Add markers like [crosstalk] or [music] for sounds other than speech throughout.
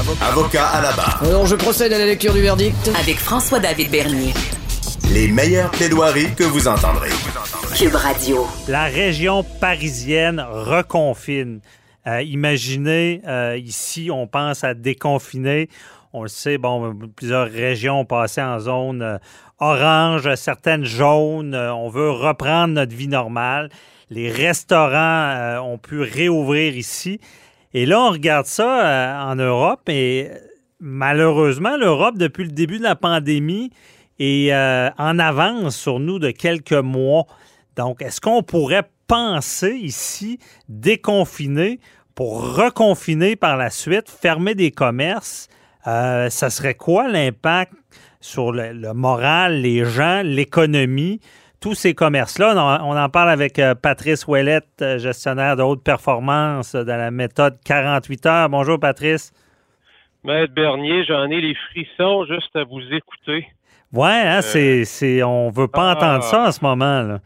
Avocat à la barre. Alors, je procède à la lecture du verdict. Avec François-David Bernier. Les meilleures plaidoiries que vous entendrez. Cube Radio. La région parisienne reconfine. Euh, imaginez, euh, ici, on pense à déconfiner. On le sait, bon, plusieurs régions ont passé en zone euh, orange, certaines jaunes. On veut reprendre notre vie normale. Les restaurants euh, ont pu réouvrir ici. Et là, on regarde ça euh, en Europe et malheureusement, l'Europe, depuis le début de la pandémie, est euh, en avance sur nous de quelques mois. Donc, est-ce qu'on pourrait penser ici déconfiner pour reconfiner par la suite, fermer des commerces? Euh, ça serait quoi l'impact sur le, le moral, les gens, l'économie, tous ces commerces-là? On, en parle avec euh, Patrice Ouellette, euh, gestionnaire de haute performance euh, dans la méthode 48 heures. Bonjour, Patrice. Maître Bernier, j'en ai les frissons juste à vous écouter. Ouais, hein, c'est, c'est, on veut pas ah. entendre ça en ce moment. Là.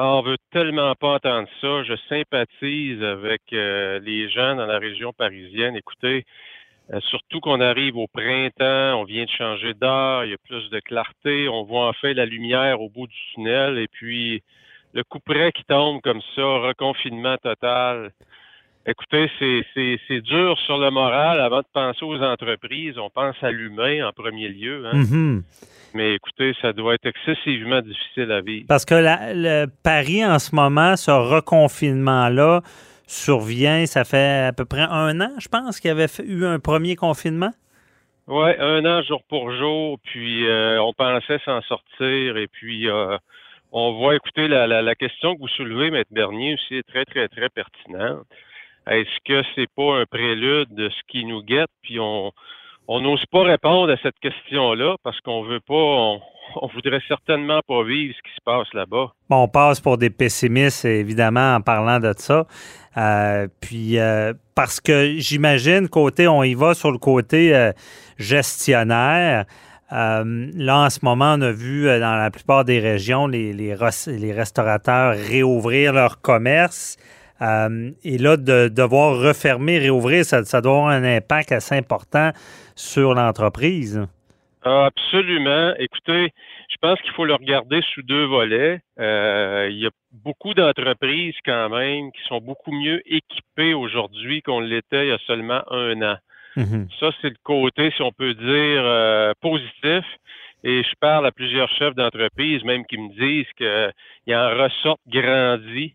Ah, on veut tellement pas entendre ça. Je sympathise avec euh, les gens dans la région parisienne. Écoutez, euh, surtout qu'on arrive au printemps, on vient de changer d'heure, il y a plus de clarté, on voit enfin la lumière au bout du tunnel, et puis le coup près qui tombe comme ça, reconfinement total. Écoutez, c'est, dur sur le moral. Avant de penser aux entreprises, on pense à l'humain en premier lieu. Hein? Mhm. Mais écoutez, ça doit être excessivement difficile à vivre. Parce que la- le Paris, en ce moment, ce reconfinement-là survient, ça fait à peu près un an, je pense, qu'il y avait eu un premier confinement. Ouais, un an jour pour jour, puis euh, on pensait s'en sortir, et puis euh, on voit, écoutez, la, question que vous soulevez, Maître Bernier, aussi est très, très, très pertinente. Est-ce que c'est pas un prélude de ce qui nous guette, puis on n'ose pas répondre à cette question-là parce qu'on veut pas, on voudrait certainement pas vivre ce qui se passe là-bas. Bon, on passe pour des pessimistes, évidemment, en parlant de ça. Euh, puis, euh, parce que j'imagine, côté, on y va sur le côté euh, gestionnaire. Euh, là, en ce moment, on a vu dans la plupart des régions les, les, res- les restaurateurs réouvrir leur commerce. Et là, de devoir refermer, réouvrir, ça, ça doit avoir un impact assez important sur l'entreprise. Absolument. Écoutez, je pense qu'il faut le regarder sous deux volets. Euh, il y a beaucoup d'entreprises quand même qui sont beaucoup mieux équipées aujourd'hui qu'on l'était il y a seulement un an. Mhm. Ça, c'est le côté, si on peut dire, euh, positif. Et je parle à plusieurs chefs d'entreprise, même qui me disent qu'il en ressortent grandis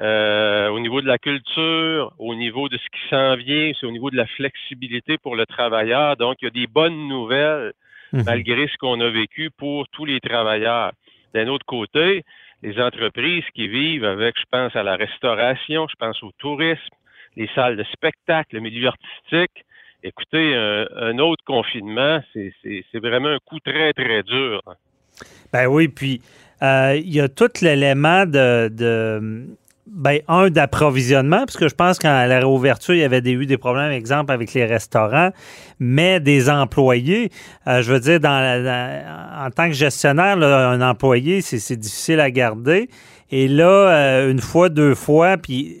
euh, au niveau de la culture, au niveau de ce qui s'en vient, c'est au niveau de la flexibilité pour le travailleur. Donc, il y a des bonnes nouvelles Mhm. malgré ce qu'on a vécu pour tous les travailleurs. D'un autre côté, les entreprises qui vivent avec, je pense à la restauration, je pense au tourisme, les salles de spectacle, le milieu artistique. Écoutez, un, un autre confinement, c'est vraiment un coup très, très dur. Ben oui, puis euh, il y a tout l'élément de, de ben, un, d'approvisionnement, parce que je pense qu'à la réouverture, il y avait eu des problèmes, exemple, avec les restaurants, mais des employés, euh, je veux dire, dans en tant que gestionnaire, un employé, c'est difficile à garder. Et là, euh, une fois, deux fois, puis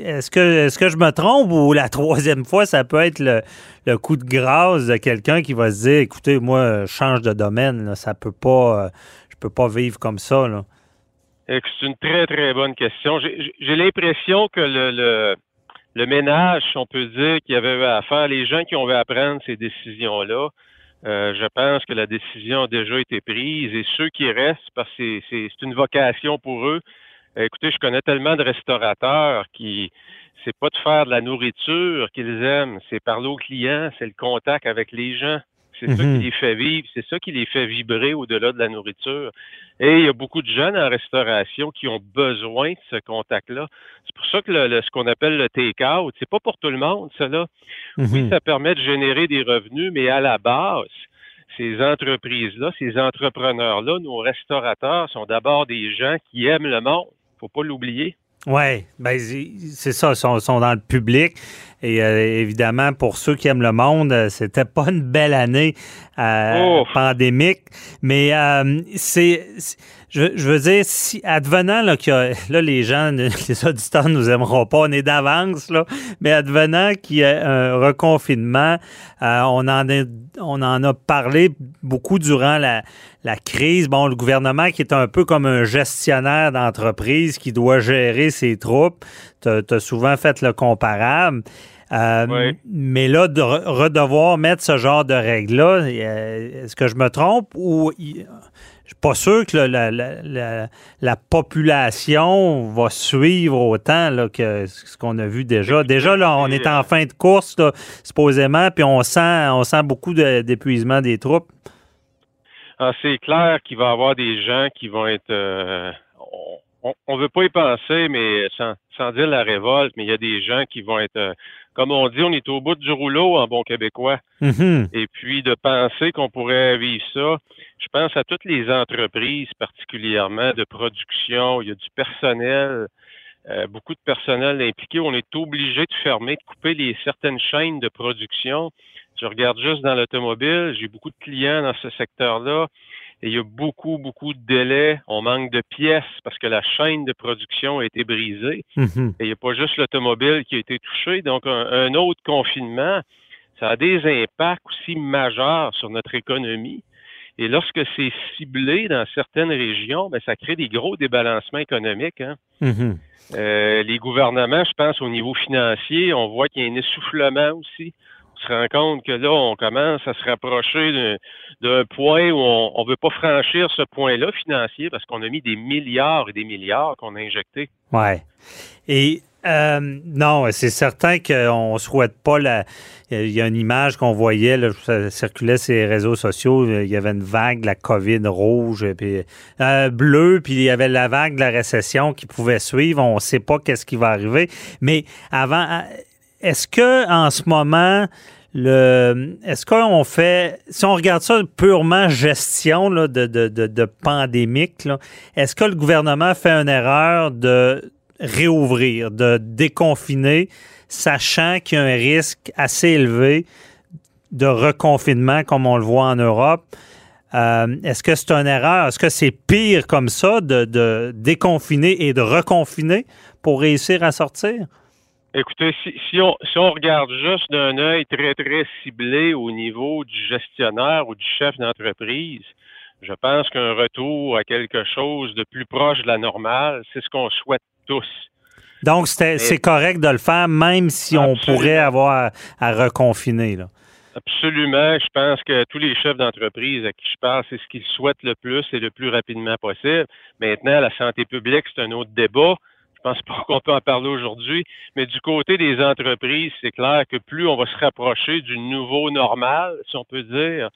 est-ce que, est-ce que je me trompe ou la troisième fois, ça peut être le, le coup de grâce de quelqu'un qui va se dire, écoutez, moi, je change de domaine, là, ça peut pas, euh, je peux pas vivre comme ça. Que C'est une très, très bonne question. J'ai l'impression que le, le, ménage, on peut dire, qu'il y avait à faire, les gens qui ont à prendre ces décisions-là, euh, je pense que la décision a déjà été prise et ceux qui restent, parce que c'est une vocation pour eux. Euh, Écoutez, je connais tellement de restaurateurs qui, c'est pas de faire de la nourriture qu'ils aiment, c'est parler aux clients, c'est le contact avec les gens. C'est ça Mhm. qui les fait vivre, c'est ça qui les fait vibrer au-delà de la nourriture. Et il y a beaucoup de jeunes en restauration qui ont besoin de ce contact-là. C'est pour ça que le, le- ce qu'on appelle le take-out, c'est pas pour tout le monde, là. Oui, Mhm. ça permet de générer des revenus, mais à la base, ces entreprises-là, ces entrepreneurs-là, nos restaurateurs sont d'abord des gens qui aiment le monde. Faut pas l'oublier. Oui, ben, c'est ça, ils sont, sont dans le public. Et euh, évidemment, pour ceux qui aiment le monde, euh, c'était pas une belle année euh, pandémique. Mais euh, c'est, c'est- Je, veux dire, si advenant là, que là, les gens, [laughs] les auditeurs nous aimeront pas, on est d'avance, là, mais advenant qu'il y ait un reconfinement, euh, on, en on en a parlé beaucoup durant la, la crise. Bon, le gouvernement qui est un peu comme un gestionnaire d'entreprise qui doit gérer ses troupes. Tu as, souvent fait le comparable. Euh, mais là, de redevoir mettre ce genre de règles-là, euh, est-ce que je me trompe ou je pas sûr que la, population va suivre autant là, que ce qu'on a vu déjà. Déjà, là, on est en fin de course, supposément, puis on sent, on sent beaucoup d'épuisement des troupes. Ah, c'est clair qu'il va y avoir des gens qui vont être. Euh, on ne veut pas y penser, mais sans, sans, dire la révolte, mais il y a des gens qui vont être. Euh, comme on dit, on est au bout du rouleau en bon québécois. Mm-hmm. Et puis de penser qu'on pourrait vivre ça, je pense à toutes les entreprises, particulièrement de production. Il y a du personnel, euh, beaucoup de personnel impliqué. On est obligé de fermer, de couper les certaines chaînes de production. Je regarde juste dans l'automobile, j'ai beaucoup de clients dans ce secteur-là. Et il y a beaucoup, beaucoup de délais. On manque de pièces parce que la chaîne de production a été brisée. Mm-hmm. Et il n'y a pas juste l'automobile qui a été touché. Donc, un, autre confinement, ça a des impacts aussi majeurs sur notre économie. Et lorsque c'est ciblé dans certaines régions, ben, ça crée des gros débalancements économiques. Hein. Mm-hmm. Euh, les gouvernements, je pense, au niveau financier, on voit qu'il y a un essoufflement aussi se rend compte que là, on commence à se rapprocher d'un point où on ne veut pas franchir ce point-là financier parce qu'on a mis des milliards et des milliards qu'on a injectés. Oui. Et euh, non, c'est certain qu'on ne souhaite pas la. Il y a une image qu'on voyait, là, ça circulait sur les réseaux sociaux. Il y avait une vague, la COVID rouge, puis euh, bleue, puis il y avait la vague de la récession qui pouvait suivre. On ne sait pas qu'est-ce qui va arriver. Mais avant, est-ce que en ce moment, le, est-ce qu'on fait, si on regarde ça purement gestion de, de, de, pandémique, est-ce que le gouvernement fait une erreur de réouvrir, de déconfiner, sachant qu'il y a un risque assez élevé de reconfinement comme on le voit en Europe? Euh, est-ce que c'est une erreur? Est-ce que c'est pire comme ça de, de déconfiner et de reconfiner pour réussir à sortir? Écoutez, si, si, on, si on regarde juste d'un œil très, très ciblé au niveau du gestionnaire ou du chef d'entreprise, je pense qu'un retour à quelque chose de plus proche de la normale, c'est ce qu'on souhaite tous. Donc, c'est correct de le faire, même si on pourrait avoir à, reconfiner. Là. Absolument. Je pense que tous les chefs d'entreprise à qui je parle, c'est ce qu'ils souhaitent le plus et le plus rapidement possible. Maintenant, la santé publique, c'est un autre débat. Je pense pas [laughs] qu'on peut en parler aujourd'hui, mais du côté des entreprises, c'est clair que plus on va se rapprocher du nouveau normal, si on peut dire,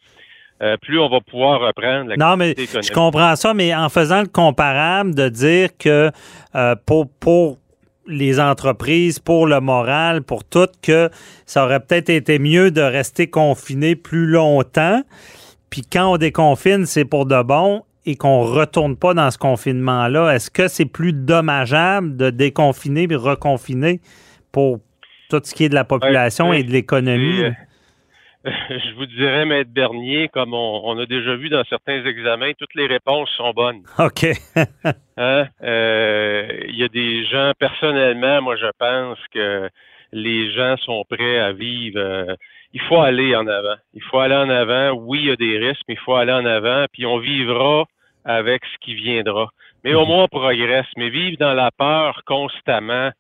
euh, plus on va pouvoir reprendre la Non, mais je comprends ça, mais en faisant le comparable de dire que euh, pour, pour les entreprises, pour le moral, pour tout, que ça aurait peut-être été mieux de rester confiné plus longtemps. Puis quand on déconfine, c'est pour de bon et qu'on ne retourne pas dans ce confinement-là, est-ce que c'est plus dommageable de déconfiner et reconfiner pour tout ce qui est de la population et de l'économie? Euh, [laughs] je vous dirais, Maître Bernier, comme on, a déjà vu dans certains examens, toutes les réponses sont bonnes. OK. [laughs] Hein? Euh, il y a des gens, personnellement, moi, je pense que les gens sont prêts à vivre. Euh, il faut aller en avant. Il faut aller en avant. Oui, il y a des risques, mais il faut aller en avant. Puis on vivra avec ce qui viendra. Mais au mhm. moins, on progresse. Mais vivre dans la peur constamment,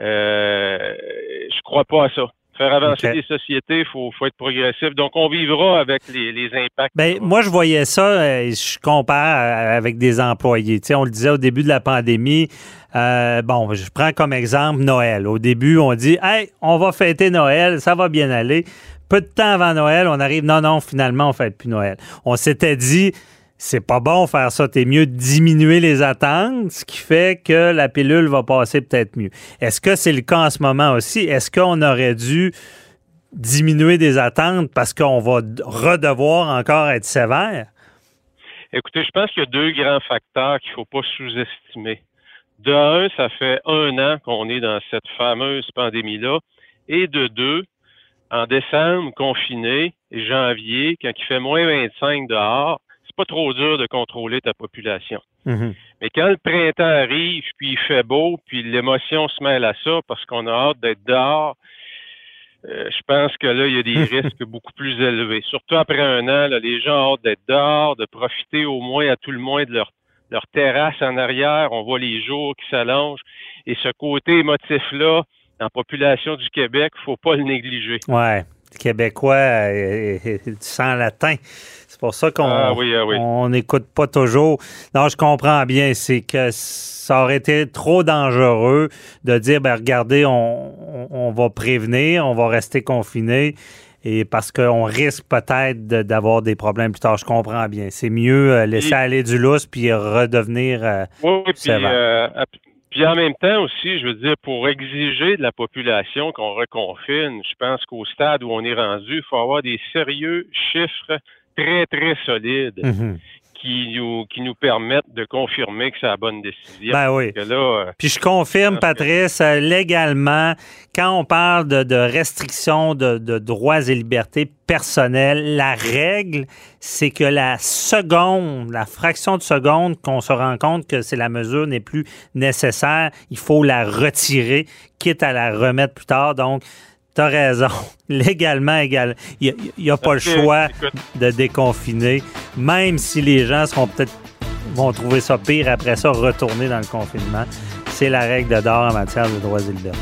euh, je crois pas à ça. Faire avancer les sociétés, il faut, être progressif. Donc, on vivra avec les, impacts. Ben, moi, je voyais ça, euh, je compare avec des employés. Tu sais, on le disait au début de la pandémie. Euh, bon, je prends comme exemple Noël. Au début, on dit, hey, on va fêter Noël, ça va bien aller. Peu de temps avant Noël, on arrive, non, non, finalement, on ne fête plus Noël. On s'était dit, c'est pas bon faire ça. T'es mieux diminuer les attentes, ce qui fait que la pilule va passer peut-être mieux. Est-ce que c'est le cas en ce moment aussi? Est-ce qu'on aurait dû diminuer des attentes parce qu'on va redevoir encore être sévère? Écoutez, je pense qu'il y a deux grands facteurs qu'il ne faut pas sous-estimer. De un, ça fait un an qu'on est dans cette fameuse pandémie-là. Et de deux, en décembre, confiné, et janvier, quand il fait moins 25 dehors, pas trop dur de contrôler ta population. Mhm. Mais quand le printemps arrive, puis il fait beau, puis l'émotion se mêle à ça parce qu'on a hâte d'être dehors, euh, je pense que là, il y a des [laughs] risques beaucoup plus élevés. Surtout après un an, là, les gens ont hâte d'être dehors, de profiter au moins, à tout le moins, de leur, leur terrasse en arrière. On voit les jours qui s'allongent. Et ce côté émotif-là, en population du Québec, faut pas le négliger. Ouais. Québécois, euh, euh, du sang latin. C'est pour ça qu'on Ah oui, ah oui. n'écoute pas toujours. Non, je comprends bien. C'est que ça aurait été trop dangereux de dire, ben regardez, on, on- va prévenir, on va rester confiné. Et parce qu'on risque peut-être d'avoir des problèmes plus tard, je comprends bien. C'est mieux euh, laisser Et- aller du lousse puis redevenir. euh, Oui, oui, puis, euh, puis en même temps aussi, je veux dire, pour exiger de la population qu'on reconfine, je pense qu'au stade où on est rendu, il faut avoir des sérieux chiffres très, très solides mhm. Qui nous, qui nous permettent de confirmer que c'est la bonne décision. Ben oui. Parce que là, euh, Puis je confirme. Patrice, euh, légalement, quand on parle de, de restrictions de, de droits et libertés personnelles, la règle, c'est que la seconde, la fraction de seconde qu'on se rend compte que c'est la mesure n'est plus nécessaire, il faut la retirer, quitte à la remettre plus tard. Donc, tu as raison. [laughs] Légalement, égal, il n'y a, pas le choix écoute, de déconfiner, même si les gens seront peut-être vont trouver ça pire après ça, retourner dans le confinement. C'est la règle de d'or en matière de droits et libertés.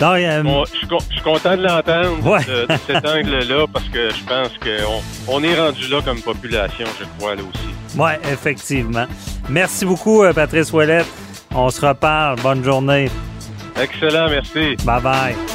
Donc, euh, je, suis con- je suis content de l'entendre Ouais. de, de cet angle-là parce que je pense qu'on on est rendu là comme population, je crois, là aussi. ouais, effectivement. Merci beaucoup, euh, Patrice Ouellette. On se reparle. Bonne journée. Excellent, merci. Bye bye.